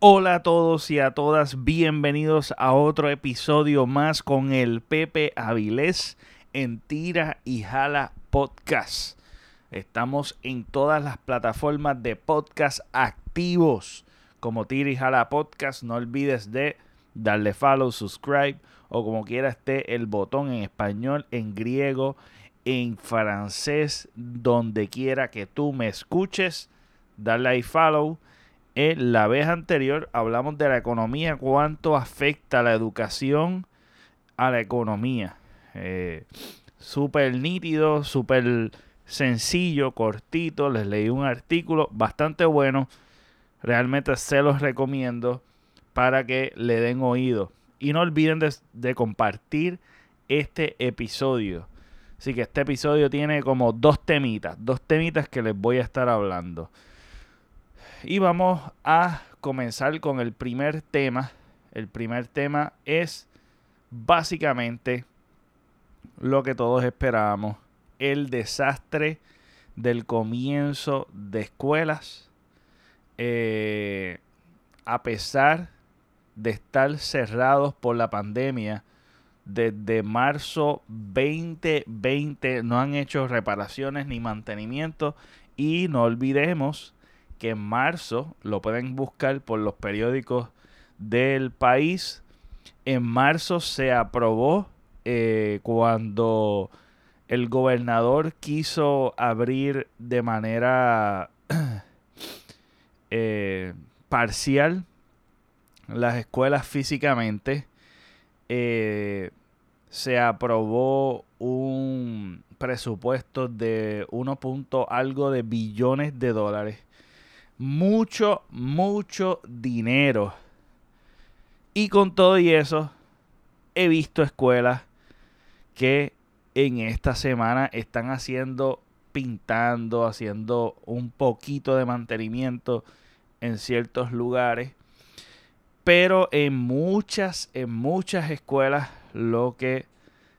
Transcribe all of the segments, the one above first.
Hola a todos y a todas, bienvenidos a otro episodio más con el Pepe Avilés en Tira y Jala Podcast. Estamos en todas las plataformas de podcast activos como Tira y Jala Podcast. No olvides de darle follow, subscribe o como quiera esté el botón en español, en griego, en francés, donde quiera que tú me escuches. Darle ahí follow en la vez anterior hablamos de la economía, cuánto afecta la educación a la economía. Eh, súper nítido, súper sencillo, cortito. Les leí un artículo bastante bueno. Realmente se los recomiendo para que le den oído. Y no olviden de, de compartir este episodio. Así que este episodio tiene como dos temitas, dos temitas que les voy a estar hablando. Y vamos a comenzar con el primer tema. El primer tema es básicamente lo que todos esperábamos. El desastre del comienzo de escuelas. Eh, a pesar de estar cerrados por la pandemia, desde marzo 2020 no han hecho reparaciones ni mantenimiento. Y no olvidemos que en marzo, lo pueden buscar por los periódicos del país, en marzo se aprobó eh, cuando el gobernador quiso abrir de manera eh, parcial las escuelas físicamente, eh, se aprobó un presupuesto de 1. algo de billones de dólares mucho, mucho dinero. Y con todo y eso, he visto escuelas que en esta semana están haciendo, pintando, haciendo un poquito de mantenimiento en ciertos lugares. Pero en muchas, en muchas escuelas lo que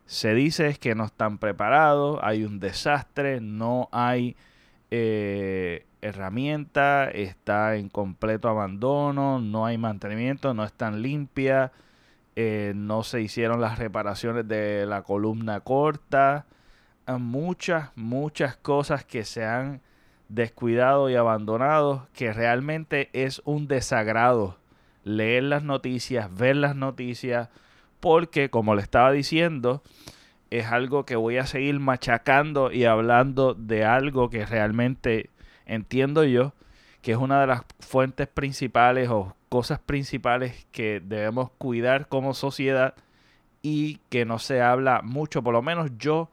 se dice es que no están preparados, hay un desastre, no hay eh, herramienta, está en completo abandono, no hay mantenimiento, no están limpias, eh, no se hicieron las reparaciones de la columna corta, muchas, muchas cosas que se han descuidado y abandonado, que realmente es un desagrado leer las noticias, ver las noticias, porque como le estaba diciendo, es algo que voy a seguir machacando y hablando de algo que realmente entiendo yo que es una de las fuentes principales o cosas principales que debemos cuidar como sociedad y que no se habla mucho, por lo menos yo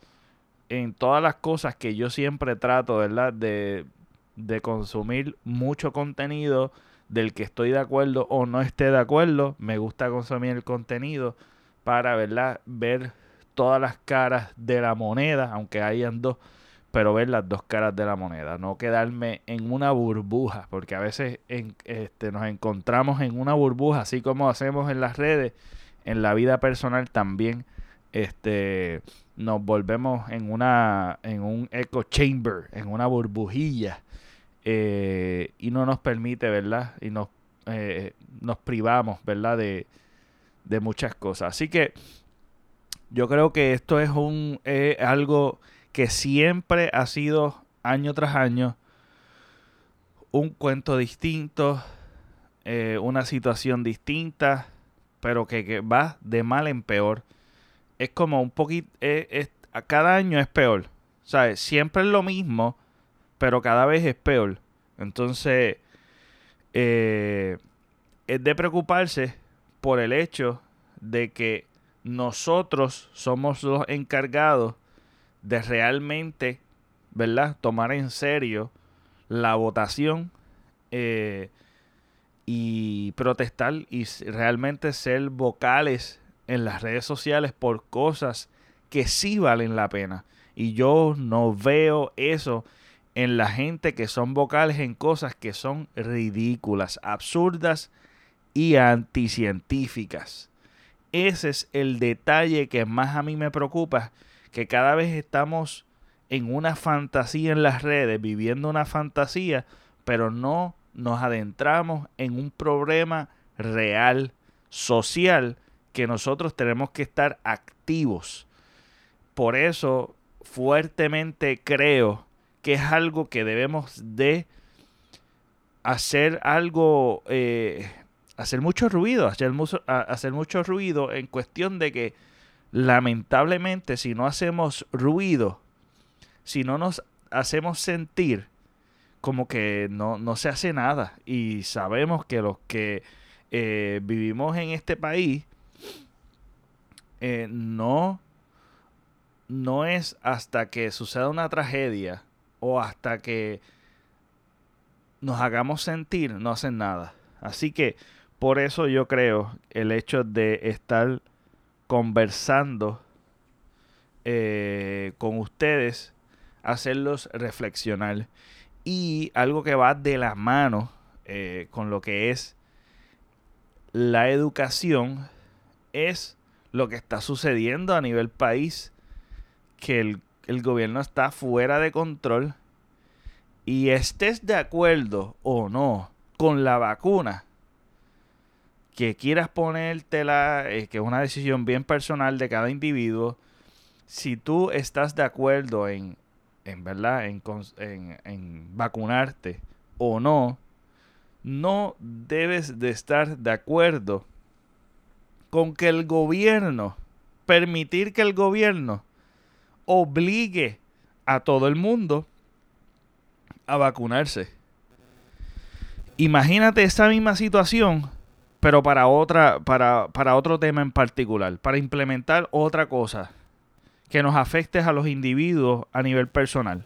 en todas las cosas que yo siempre trato, ¿verdad? De, de consumir mucho contenido del que estoy de acuerdo o no esté de acuerdo, me gusta consumir el contenido para, ¿verdad? Ver todas las caras de la moneda, aunque hayan dos, pero ver las dos caras de la moneda, no quedarme en una burbuja, porque a veces este, nos encontramos en una burbuja, así como hacemos en las redes, en la vida personal también este, nos volvemos en, una, en un echo chamber, en una burbujilla, eh, y no nos permite, ¿verdad? Y nos, eh, privamos, ¿verdad? De, de muchas cosas. Así que yo creo que esto es un algo que siempre ha sido año tras año un cuento distinto, eh, una situación distinta, pero que, va de mal en peor. Es como un poquito, eh, cada año es peor. ¿Sabes? Siempre es lo mismo, pero cada vez es peor. Entonces, eh, es de preocuparse por el hecho de que nosotros somos los encargados de realmente, ¿verdad? Tomar en serio la votación eh, y protestar y realmente ser vocales en las redes sociales por cosas que sí valen la pena. Y yo no veo eso en la gente que son vocales en cosas que son ridículas, absurdas y anticientíficas. Ese es el detalle que más a mí me preocupa, que cada vez estamos en una fantasía en las redes, viviendo una fantasía, pero no nos adentramos en un problema real, social, que nosotros tenemos que estar activos. Por eso fuertemente creo que es algo que debemos de hacer algo, eh, hacer mucho ruido, hacer, hacer mucho ruido en cuestión de que lamentablemente si no hacemos ruido, si no nos hacemos sentir, como que no, se hace nada. Y sabemos que los que eh, vivimos en este país, eh, no, no es hasta que suceda una tragedia o hasta que nos hagamos sentir, no hacen nada. Así que por eso yo creo el hecho de estar conversando eh, con ustedes, hacerlos reflexionar. Y algo que va de la mano eh, con lo que es la educación es lo que está sucediendo a nivel país, que el, el gobierno está fuera de control y estés de acuerdo o no con la vacuna, que quieras ponértela, eh, que es una decisión bien personal de cada individuo, si tú estás de acuerdo en en verdad, en, en, vacunarte o no, no debes de estar de acuerdo con que el gobierno, permitir que el gobierno obligue a todo el mundo a vacunarse. Imagínate esa misma situación, pero para otra, para, para otro tema en particular, para implementar otra cosa que nos afecte a los individuos a nivel personal.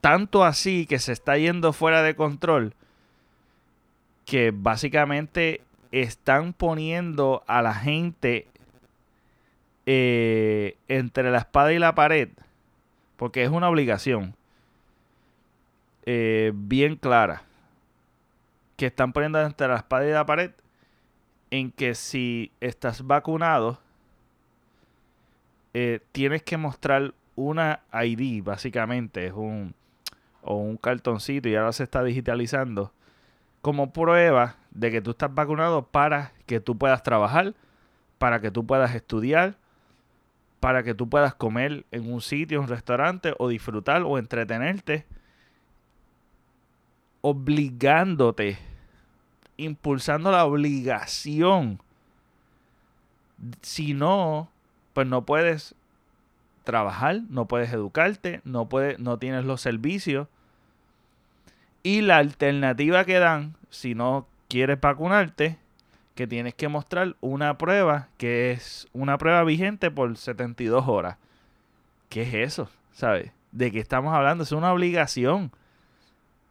Tanto así que se está yendo fuera de control que básicamente están poniendo a la gente eh, entre la espada y la pared, porque es una obligación eh, bien clara, que están poniendo entre la espada y la pared en que si estás vacunado, eh, tienes que mostrar una ID, básicamente, es un, o un cartoncito y ahora se está digitalizando, como prueba de que tú estás vacunado para que tú puedas trabajar, para que tú puedas estudiar, para que tú puedas comer en un sitio, un restaurante, o disfrutar o entretenerte, obligándote, impulsando la obligación. Si no, pues no puedes trabajar, no puedes educarte, no, puedes, no tienes los servicios. Y la alternativa que dan, si no quieres vacunarte, que tienes que mostrar una prueba que es una prueba vigente por 72 horas. ¿Qué es eso? ¿Sabes? ¿De qué estamos hablando? Es una obligación.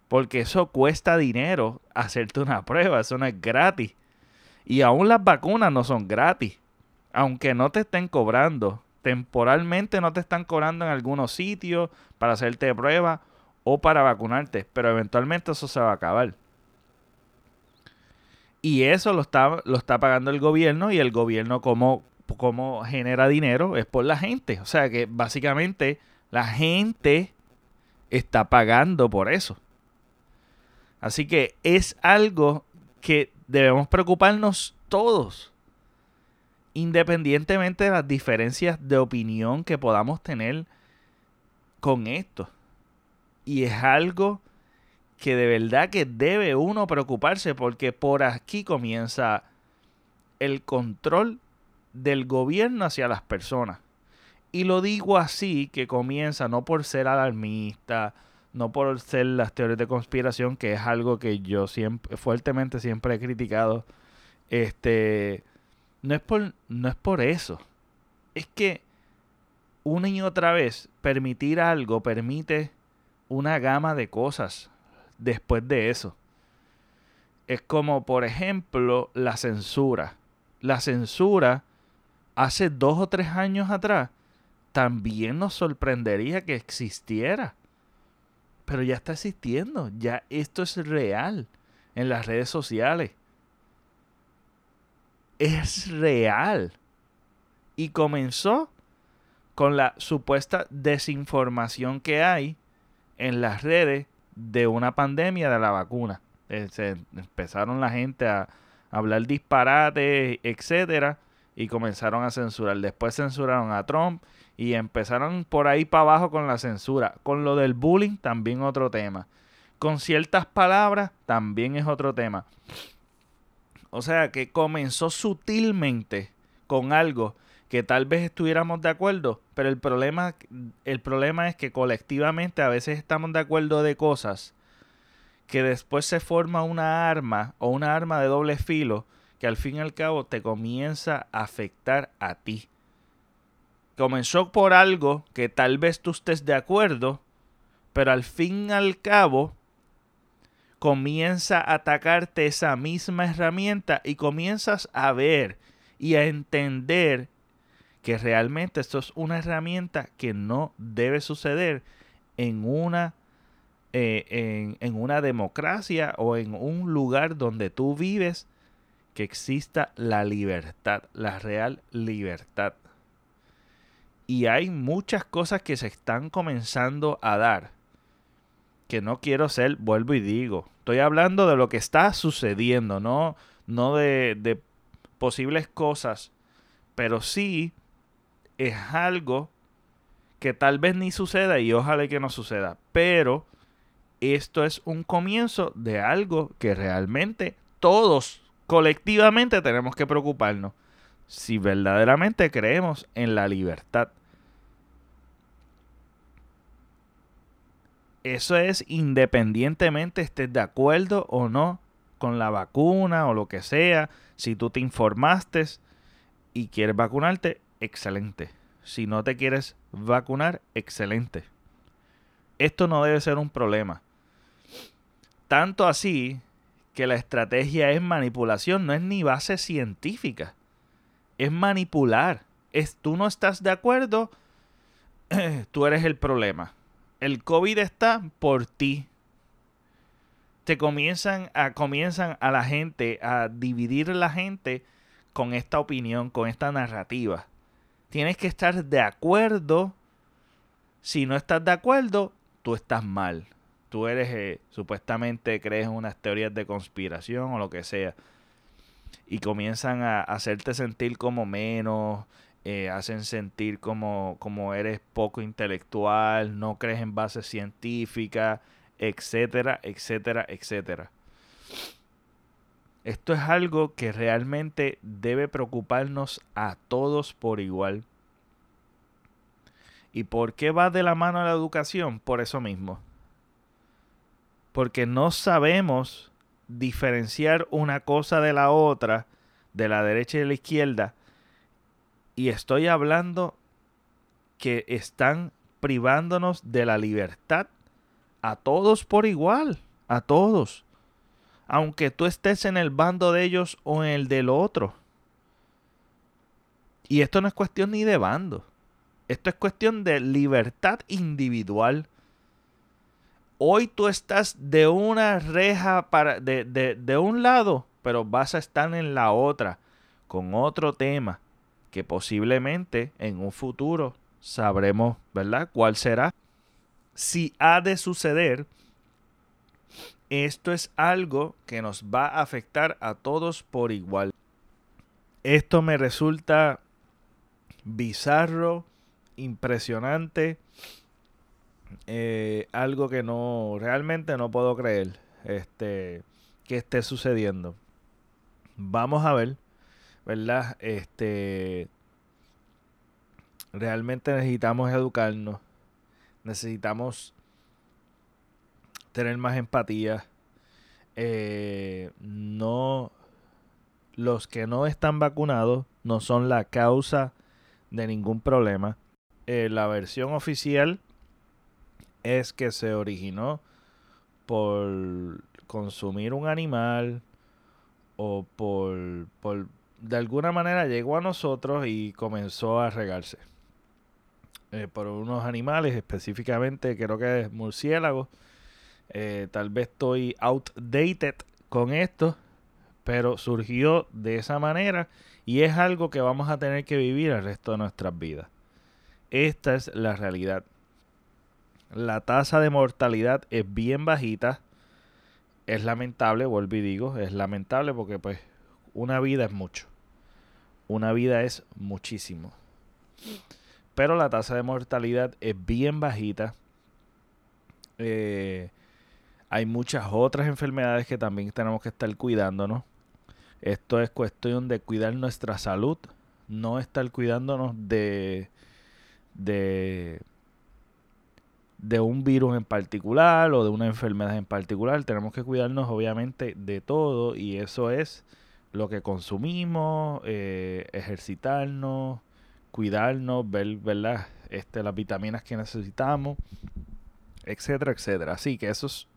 Porque eso cuesta dinero hacerte una prueba, eso no es gratis. Y aún las vacunas no son gratis aunque no te estén cobrando, temporalmente no te están cobrando en algunos sitios para hacerte prueba o para vacunarte, pero eventualmente eso se va a acabar. Y eso lo está, lo está pagando el gobierno y el gobierno como, como genera dinero es por la gente. O sea que básicamente la gente está pagando por eso. Así que es algo que debemos preocuparnos todos independientemente de las diferencias de opinión que podamos tener con esto. Y es algo que de verdad que debe uno preocuparse porque por aquí comienza el control del gobierno hacia las personas. Y lo digo así, que comienza no por ser alarmista, no por ser las teorías de conspiración, que es algo que yo siempre, fuertemente siempre he criticado. Este, no es por, no es por eso. Es que una y otra vez permitir algo permite una gama de cosas después de eso. Es como, por ejemplo, la censura. La censura hace dos o tres años atrás también nos sorprendería que existiera. Pero ya está existiendo. Ya esto es real en las redes sociales es real. Y comenzó con la supuesta desinformación que hay en las redes de una pandemia de la vacuna. Eh, se empezaron la gente a hablar disparates, etcétera, y comenzaron a censurar. Después censuraron a Trump y empezaron por ahí para abajo con la censura. Con lo del bullying también otro tema. Con ciertas palabras también es otro tema. O sea que comenzó sutilmente con algo que tal vez estuviéramos de acuerdo, pero el problema, el problema es que colectivamente a veces estamos de acuerdo de cosas que después se forma una arma o una arma de doble filo que al fin y al cabo te comienza a afectar a ti. Comenzó por algo que tal vez tú estés de acuerdo, pero al fin y al cabo comienza a atacarte esa misma herramienta y comienzas a ver y a entender que realmente esto es una herramienta que no debe suceder en una, eh, en, en una democracia o en un lugar donde tú vives, que exista la libertad, la real libertad. Y hay muchas cosas que se están comenzando a dar. Que no quiero ser, vuelvo y digo. Estoy hablando de lo que está sucediendo, no, no de, de posibles cosas. Pero sí es algo que tal vez ni suceda y ojalá que no suceda. Pero esto es un comienzo de algo que realmente todos colectivamente tenemos que preocuparnos. Si verdaderamente creemos en la libertad. Eso es independientemente estés de acuerdo o no con la vacuna o lo que sea. Si tú te informaste y quieres vacunarte, excelente. Si no te quieres vacunar, excelente. Esto no debe ser un problema. Tanto así que la estrategia es manipulación, no es ni base científica. Es manipular. Es tú no estás de acuerdo, tú eres el problema. El COVID está por ti. Te comienzan a comienzan a la gente a dividir la gente con esta opinión, con esta narrativa. Tienes que estar de acuerdo. Si no estás de acuerdo, tú estás mal. Tú eres, eh, supuestamente, crees unas teorías de conspiración o lo que sea. Y comienzan a hacerte sentir como menos, eh, hacen sentir como, como eres poco intelectual, no crees en bases científicas, etcétera, etcétera, etcétera. Esto es algo que realmente debe preocuparnos a todos por igual. ¿Y por qué va de la mano la educación? Por eso mismo. Porque no sabemos diferenciar una cosa de la otra, de la derecha y de la izquierda. Y estoy hablando que están privándonos de la libertad a todos por igual, a todos aunque tú estés en el bando de ellos o en el del otro. Y esto no es cuestión ni de bando. Esto es cuestión de libertad individual. Hoy tú estás de una reja para, de, de un lado, pero vas a estar en la otra con otro tema que posiblemente en un futuro sabremos, ¿verdad? ¿Cuál será? Si ha de suceder, esto es algo que nos va a afectar a todos por igual. Esto me resulta bizarro, impresionante, eh, algo que no realmente no puedo creer este, que esté sucediendo. Vamos a ver, ¿verdad? Este, realmente necesitamos educarnos, necesitamos tener más empatía. Eh, no, los que no están vacunados no son la causa de ningún problema. Eh, la versión oficial es que se originó por consumir un animal o por, por de alguna manera llegó a nosotros y comenzó a regarse. Eh, por unos animales, específicamente creo que es murciélago eh, tal vez estoy outdated con esto, pero surgió de esa manera y es algo que vamos a tener que vivir el resto de nuestras vidas. Esta es la realidad. La tasa de mortalidad es bien bajita. es lamentable, vuelvo y digo, es lamentable porque pues una vida es mucho. Una vida es muchísimo. Pero la tasa de mortalidad es bien bajita. Eh, hay muchas otras enfermedades que también tenemos que estar cuidándonos. Esto es cuestión de cuidar nuestra salud, no estar cuidándonos de, de, de un virus en particular o de una enfermedad en particular. Tenemos que cuidarnos obviamente de todo y eso es lo que consumimos, eh, ejercitarnos, cuidarnos, ver ¿verdad? Este, las vitaminas que necesitamos, etcétera, etcétera. Así que eso es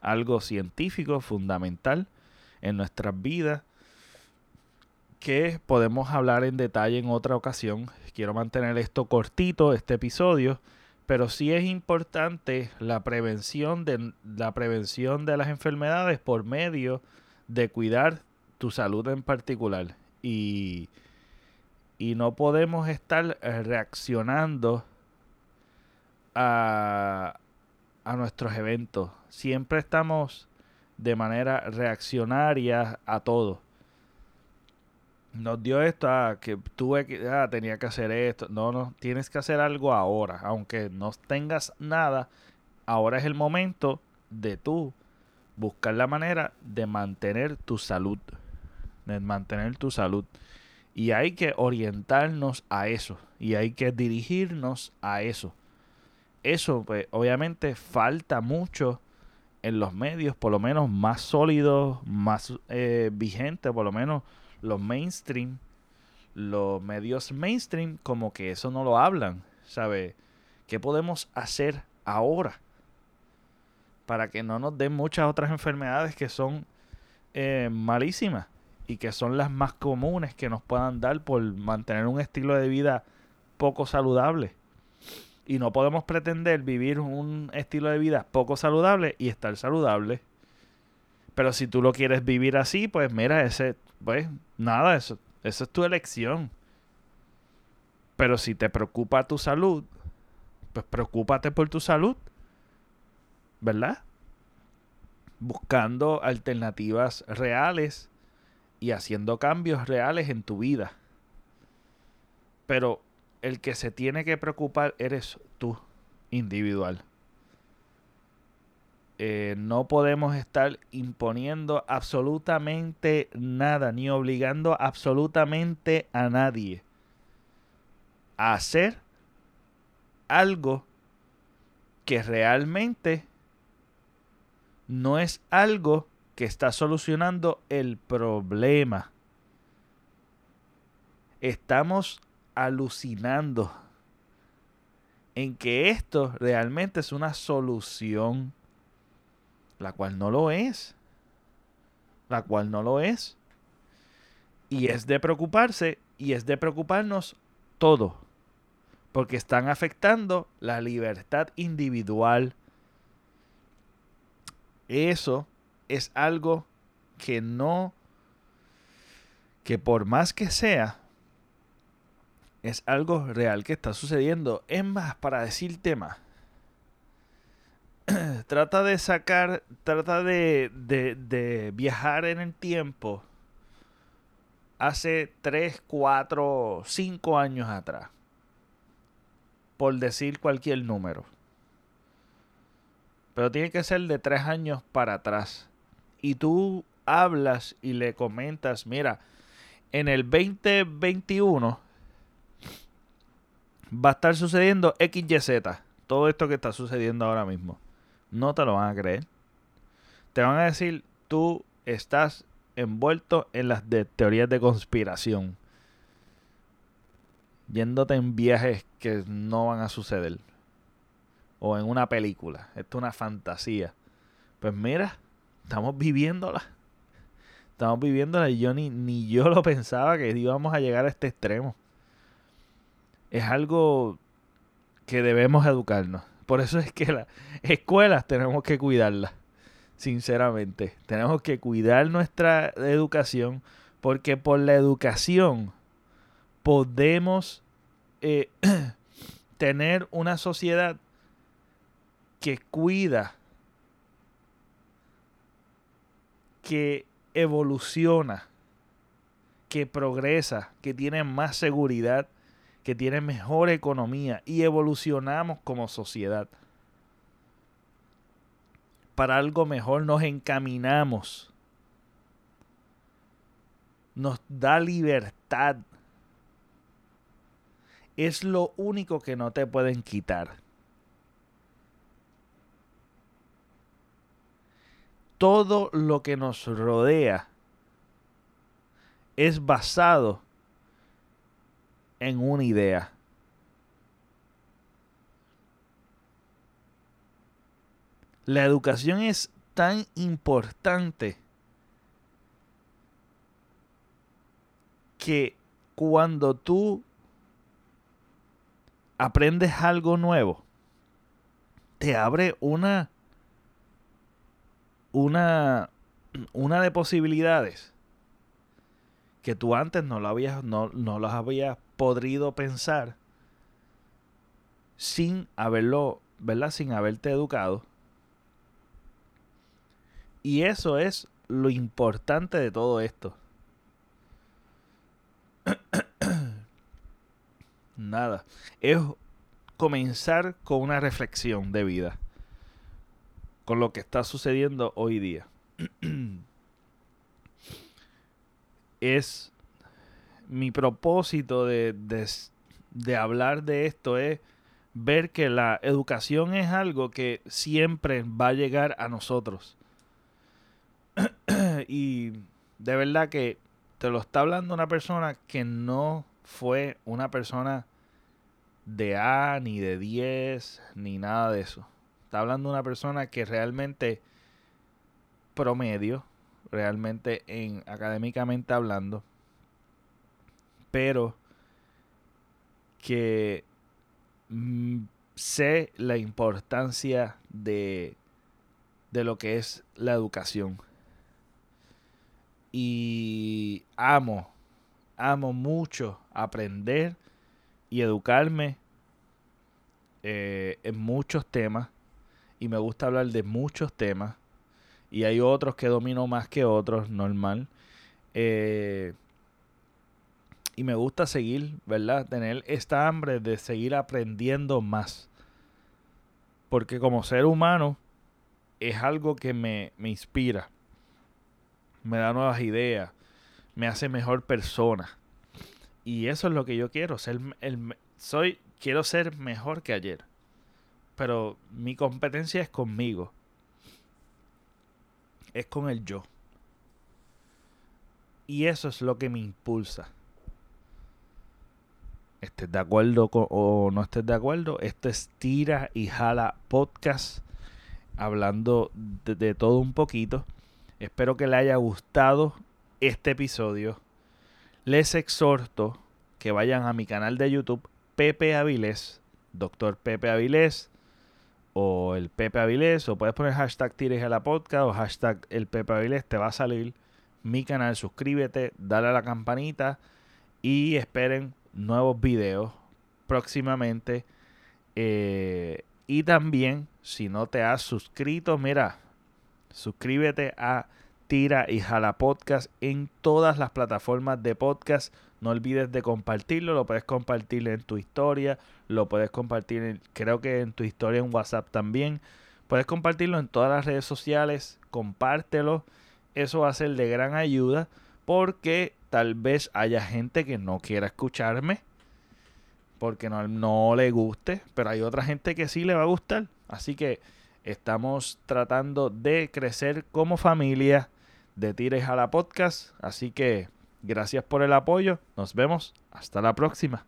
algo científico fundamental en nuestras vidas que podemos hablar en detalle en otra ocasión. Quiero mantener esto cortito, este episodio, pero sí es importante la prevención de, la prevención de las enfermedades por medio de cuidar tu salud en particular. Y, y no podemos estar reaccionando a, a nuestros eventos. Siempre estamos de manera reaccionaria a todo. Nos dio esto, ah, que tuve que, ah, tenía que hacer esto. No, no, tienes que hacer algo ahora. Aunque no tengas nada, ahora es el momento de tú buscar la manera de mantener tu salud. De mantener tu salud. Y hay que orientarnos a eso. Y hay que dirigirnos a eso eso, pues, obviamente falta mucho en los medios, por lo menos más sólidos, más eh, vigentes, por lo menos los mainstream, los medios mainstream, como que eso no lo hablan, ¿sabe? ¿Qué podemos hacer ahora para que no nos den muchas otras enfermedades que son eh, malísimas y que son las más comunes que nos puedan dar por mantener un estilo de vida poco saludable? Y no podemos pretender vivir un estilo de vida poco saludable y estar saludable. Pero si tú lo quieres vivir así, pues mira, ese, pues nada, eso, eso es tu elección. Pero si te preocupa tu salud, pues preocúpate por tu salud. ¿Verdad? Buscando alternativas reales y haciendo cambios reales en tu vida. Pero el que se tiene que preocupar eres tú, individual. Eh, no podemos estar imponiendo absolutamente nada, ni obligando absolutamente a nadie a hacer algo que realmente no es algo que está solucionando el problema. Estamos alucinando en que esto realmente es una solución, la cual no lo es, la cual no lo es. Y es de preocuparse y es de preocuparnos todo, porque están afectando la libertad individual. Eso es algo que no, que por más que sea, es algo real que está sucediendo. Es más, para decir tema, trata de sacar, trata de, de, viajar en el tiempo hace 3, 4, 5 años atrás. Por decir cualquier número. Pero tiene que ser de 3 años para atrás. Y tú hablas y le comentas, mira, en el 2021 va a estar sucediendo XYZ. Todo esto que está sucediendo ahora mismo. No te lo van a creer. Te van a decir, tú estás envuelto en las de teorías de conspiración. Yéndote en viajes que no van a suceder. O en una película. Esto es una fantasía. Pues mira, estamos viviéndola. Estamos viviéndola y yo ni, ni yo lo pensaba que íbamos a llegar a este extremo es algo que debemos educarnos. Por eso es que las escuelas tenemos que cuidarlas, sinceramente. Tenemos que cuidar nuestra educación porque por la educación podemos eh, tener una sociedad que cuida que evoluciona, que progresa, que tiene más seguridad, que tiene mejor economía y evolucionamos como sociedad. Para algo mejor nos encaminamos. Nos da libertad. Es lo único que no te pueden quitar. Todo lo que nos rodea es basado en una idea. La educación es tan importante que cuando tú aprendes algo nuevo, te abre una una una de posibilidades que tú antes no lo habías no, no habías podido pensar sin haberlo, ¿verdad? Sin haberte educado. Y eso es lo importante de todo esto. Nada. Es comenzar con una reflexión de vida. Con lo que está sucediendo hoy día. es mi propósito de, de, hablar de esto es ver que la educación es algo que siempre va a llegar a nosotros. y de verdad que te lo está hablando una persona que no fue una persona de A, ni de 10, ni nada de eso. Está hablando una persona que realmente promedio, realmente en académicamente hablando, pero que mm, sé la importancia de, de lo que es la educación. Y amo, amo mucho aprender y educarme eh, en muchos temas. Y me gusta hablar de muchos temas. Y hay otros que domino más que otros, normal. Eh, y me gusta seguir, ¿verdad? Tener esta hambre de seguir aprendiendo más. Porque como ser humano es algo que me, inspira, me da nuevas ideas, me hace mejor persona. Y eso es lo que yo quiero, ser el, soy quiero ser mejor que ayer. Pero mi competencia es conmigo. Es con el yo. Y eso es lo que me impulsa estés de acuerdo o no estés de acuerdo, esto es Tira y Jala Podcast, hablando de, todo un poquito. Espero que le haya gustado este episodio. Les exhorto que vayan a mi canal de YouTube, Pepe Avilés, Doctor Pepe Avilés, o el Pepe Avilés, o puedes poner hashtag Tira Jala Podcast o hashtag el Pepe Avilés, te va a salir mi canal, suscríbete, dale a la campanita y esperen nuevos videos próximamente. Eh, y también, si no te has suscrito, mira, suscríbete a Tira y Jala Podcast en todas las plataformas de podcast. No olvides de compartirlo, lo puedes compartir en tu historia, lo puedes compartir, creo que en tu historia en WhatsApp también. Puedes compartirlo en todas las redes sociales, compártelo. Eso va a ser de gran ayuda porque tal vez haya gente que no quiera escucharme porque no, no le guste, pero hay otra gente que sí le va a gustar. Así que estamos tratando de crecer como familia de Tires a la Podcast. Así que gracias por el apoyo. Nos vemos. Hasta la próxima.